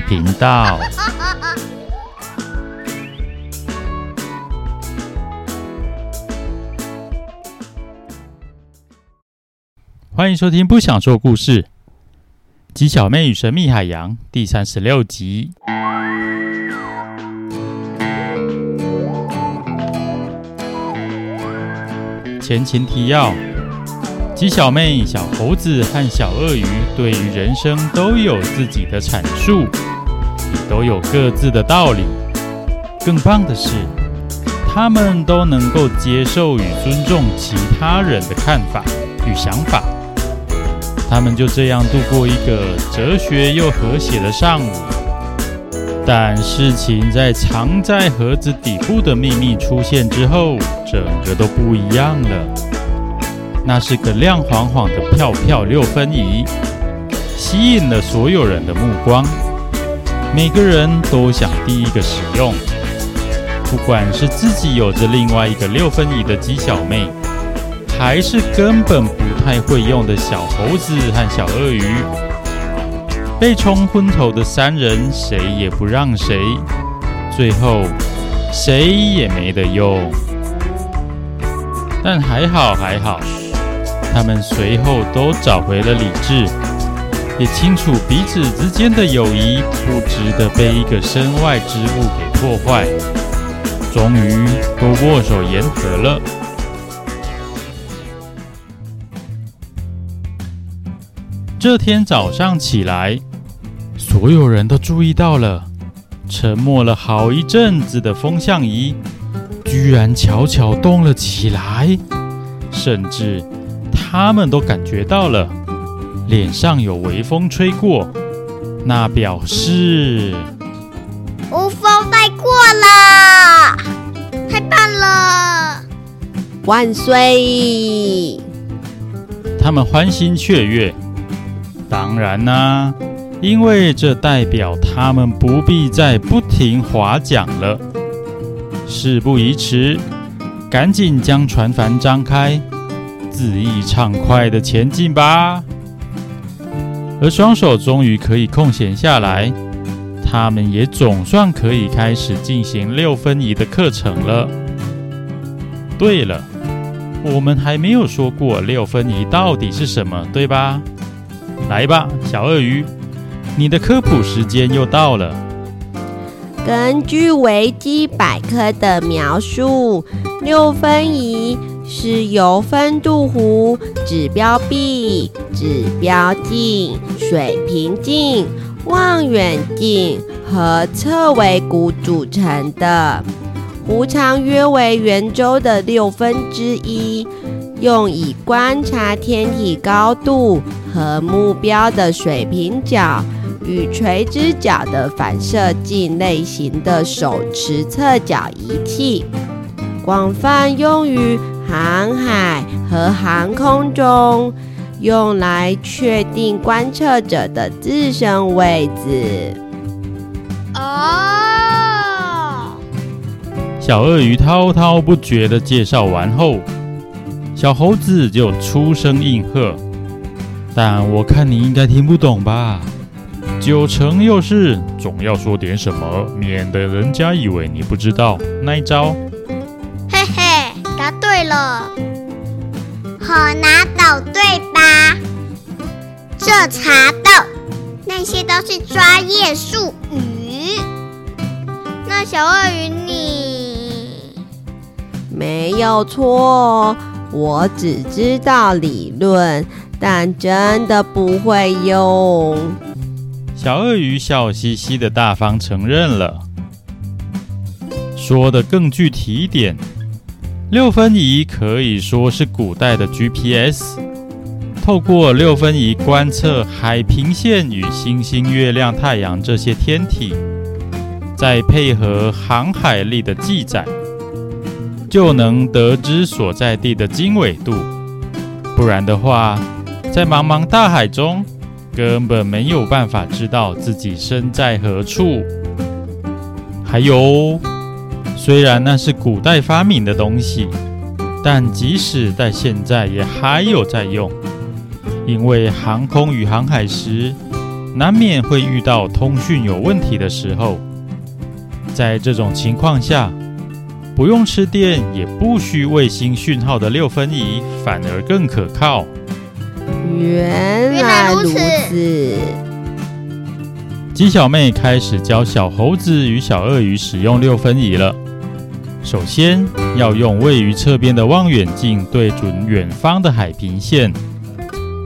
频道。欢迎收听《不想说故事》，鸡小妹与神秘海洋第三十六集。前情提要。鸡小妹、小猴子和小鳄鱼对于人生都有自己的阐述，都有各自的道理。更棒的是，他们都能够接受与尊重其他人的看法与想法。他们就这样度过一个哲学又和谐的上午。但事情在藏在盒子底部的秘密出现之后，整个都不一样了。那是个亮晃晃的票票六分仪，吸引了所有人的目光。每个人都想第一个使用，不管是自己有着另外一个六分仪的鸡小妹，还是根本不太会用的小猴子和小鳄鱼，被冲昏头的三人谁也不让谁，最后谁也没得用。但还好，还好。他们随后都找回了理智，也清楚彼此之间的友谊不值得被一个身外之物给破坏，终于都握手言和了。这天早上起来，所有人都注意到了，沉默了好一阵子的风向仪，居然悄悄动了起来，甚至。他们都感觉到了，脸上有微风吹过，那表示无风带过了，太棒了，万岁！他们欢欣雀跃。当然啦、啊，因为这代表他们不必再不停划桨了。事不宜迟，赶紧将船帆张开。恣意畅快的前进吧，而双手终于可以空闲下来，他们也总算可以开始进行六分仪的课程了。对了，我们还没有说过六分仪到底是什么，对吧？来吧，小鳄鱼，你的科普时间又到了。根据维基百科的描述，六分仪。是由分度弧、指标臂、指标镜、水平镜、望远镜和侧围鼓组成的。弧长约为圆周的六分之一，用以观察天体高度和目标的水平角与垂直角的反射镜类型的手持测角仪器，广泛用于。航海和航空中，用来确定观测者的自身位置。哦，小鳄鱼滔滔不绝的介绍完后，小猴子就出声应和。但我看你应该听不懂吧？九成又是总要说点什么，免得人家以为你不知道那一招。对了，好拿豆对吧？这茶豆，那些都是专业术语。那小鳄鱼你没有错，我只知道理论，但真的不会用。小鳄鱼笑嘻嘻的大方承认了，说得更具体一点。六分仪可以说是古代的 GPS，透过六分仪观测海平线与星星、月亮、太阳这些天体，再配合航海历的记载，就能得知所在地的经纬度。不然的话，在茫茫大海中，根本没有办法知道自己身在何处。还有。虽然那是古代发明的东西，但即使在现在也还有在用。因为航空与航海时，难免会遇到通讯有问题的时候。在这种情况下，不用吃电也不需卫星讯号的六分仪反而更可靠。原来如此。鸡小妹开始教小猴子与小鳄鱼使用六分仪了。首先要用位于侧边的望远镜对准远方的海平线，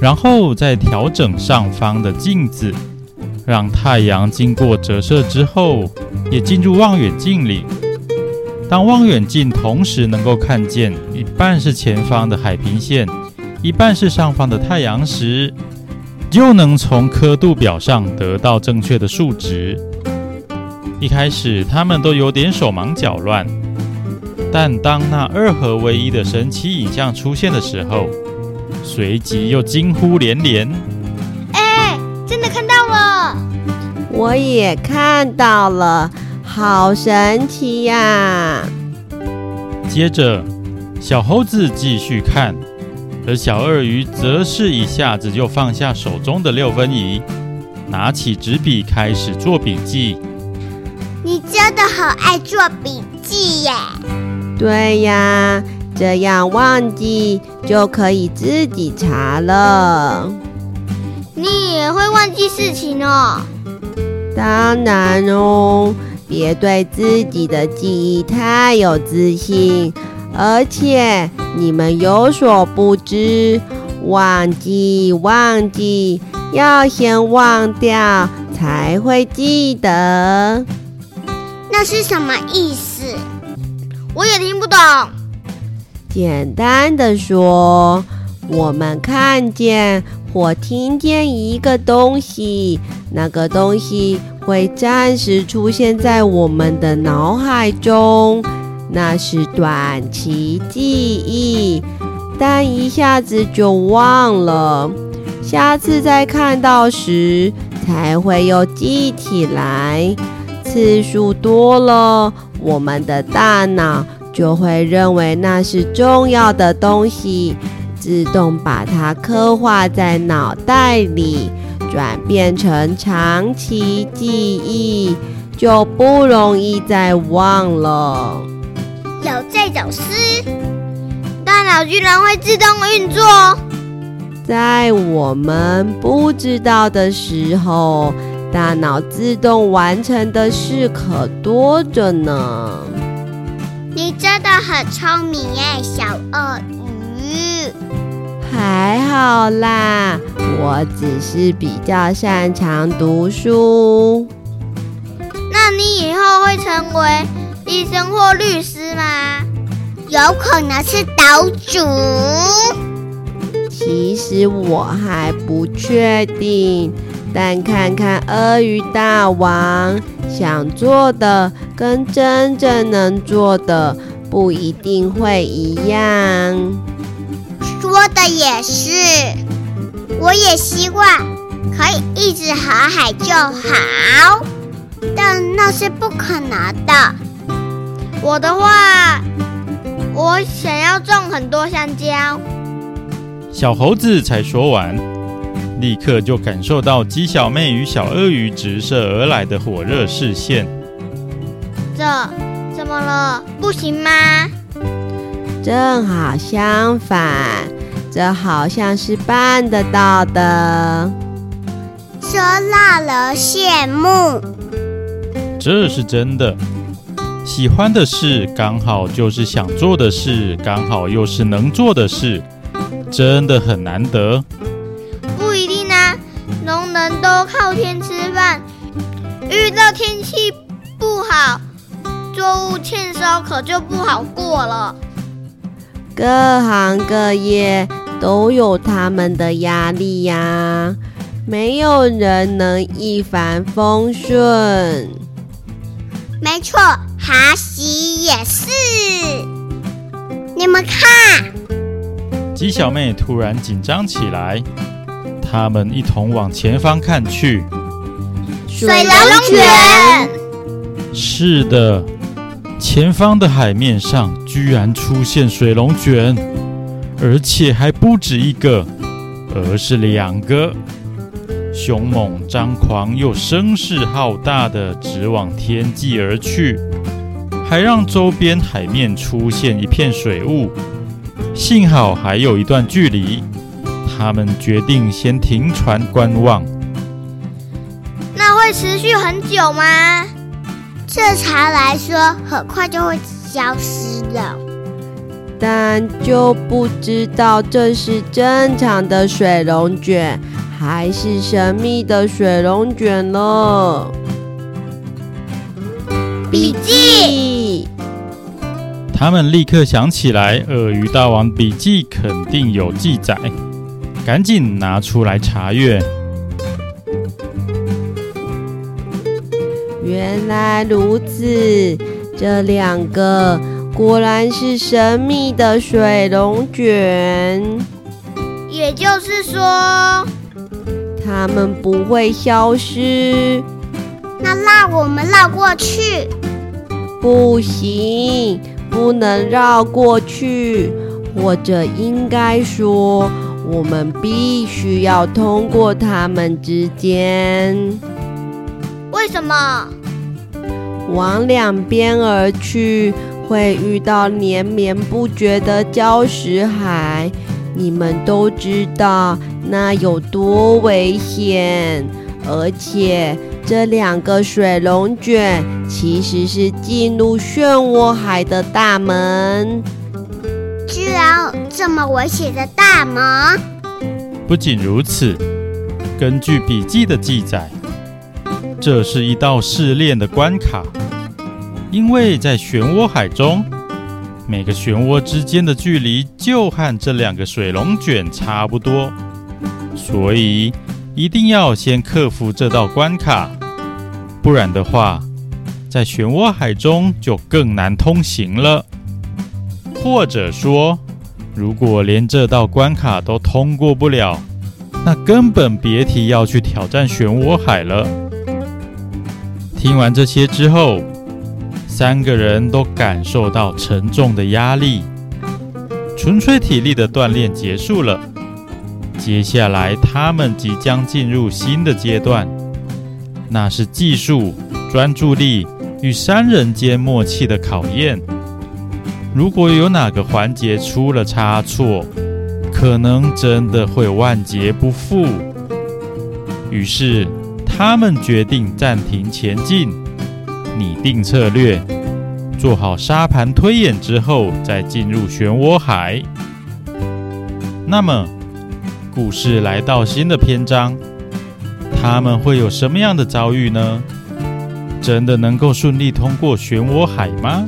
然后再调整上方的镜子。让太阳经过折射之后，也进入望远镜里。当望远镜同时能够看见一半是前方的海平线，一半是上方的太阳时，就能从刻度表上得到正确的数值。一开始他们都有点手忙脚乱，但当那二合为一的神奇影像出现的时候，随即又惊呼连连。哎，真的看到了我也看到了，好神奇呀！接着，小猴子继续看，而小鳄鱼则是一下子就放下手中的六分仪，拿起纸笔开始做笔记。你真的好爱做笔记耶！对呀，这样忘记就可以自己查了。你也会忘记事情哦。当然哦，别对自己的记忆太有自信。而且你们有所不知，忘记忘记，要先忘掉才会记得。那是什么意思？我也听不懂。简单的说，我们看见。或听见一个东西，那个东西会暂时出现在我们的脑海中，那是短期记忆，但一下子就忘了，下次再看到时才会又记起来。次数多了，我们的大脑就会认为那是重要的东西。自动把它刻画在脑袋里，转变成长期记忆，就不容易再忘了。有这种事？大脑居然会自动运作？在我们不知道的时候，大脑自动完成的事可多着呢。你真的很聪明耶，小鳄鱼。还好啦，我只是比较擅长读书。那你以后会成为医生或律师吗？有可能是岛主。其实我还不确定，但看看鳄鱼大王想做的跟真正能做的不一定会一样。说的也是，我也希望可以一直航海就好，但那是不可能的。我的话，我想要种很多香蕉。小猴子才说完，立刻就感受到鸡小妹与小鳄鱼直射而来的火热视线。这怎么了？不行吗？正好相反。这好像是办得到的，这让人羡慕。这是真的，喜欢的事刚好就是想做的事，刚好又是能做的事，真的很难得。不一定啊，农人都靠天吃饭，遇到天气不好，作物欠收可就不好过了。各行各业。都有他们的压力呀，没有人能一帆风顺。没错，哈希也是。你们看，鸡小妹突然紧张起来，他们一同往前方看去。水龙卷。是的，前方的海面上居然出现水龙卷。而且还不止一个，而是两个。凶猛张狂又声势浩大的直往天际而去，还让周边海面出现一片水雾。幸好还有一段距离，他们决定先停船观望。那会持续很久吗？这茶来说，很快就会消失了。但就不知道这是正常的水龙卷，还是神秘的水龙卷了。笔记。他们立刻想起来，鳄鱼大王笔记肯定有记载，赶紧拿出来查阅。原来如此，这两个果然是神秘的水龙卷。也就是说，他们不会消失。那让我们绕过去。不行。不能绕过去，或者应该说，我们必须要通过它们之间。为什么？往两边而去，会遇到连绵不绝的礁石海。你们都知道那有多危险，而且。这两个水龙卷其实是进入漩涡海的大门。居然有这么危险的大门！不仅如此，根据笔记的记载，这是一道试炼的关卡，因为在漩涡海中，每个漩涡之间的距离就和这两个水龙卷差不多，所以。一定要先克服这道关卡，不然的话，在漩涡海中就更难通行了。或者说，如果连这道关卡都通过不了，那根本别提要去挑战漩涡海了。听完这些之后，三个人都感受到沉重的压力，纯粹体力的锻炼结束了。接下来，他们即将进入新的阶段，那是技术、专注力与三人间默契的考验。如果有哪个环节出了差错，可能真的会万劫不复。于是，他们决定暂停前进，拟定策略，做好沙盘推演之后，再进入漩涡海。那么，故事来到新的篇章，他们会有什么样的遭遇呢？真的能够顺利通过漩涡海吗？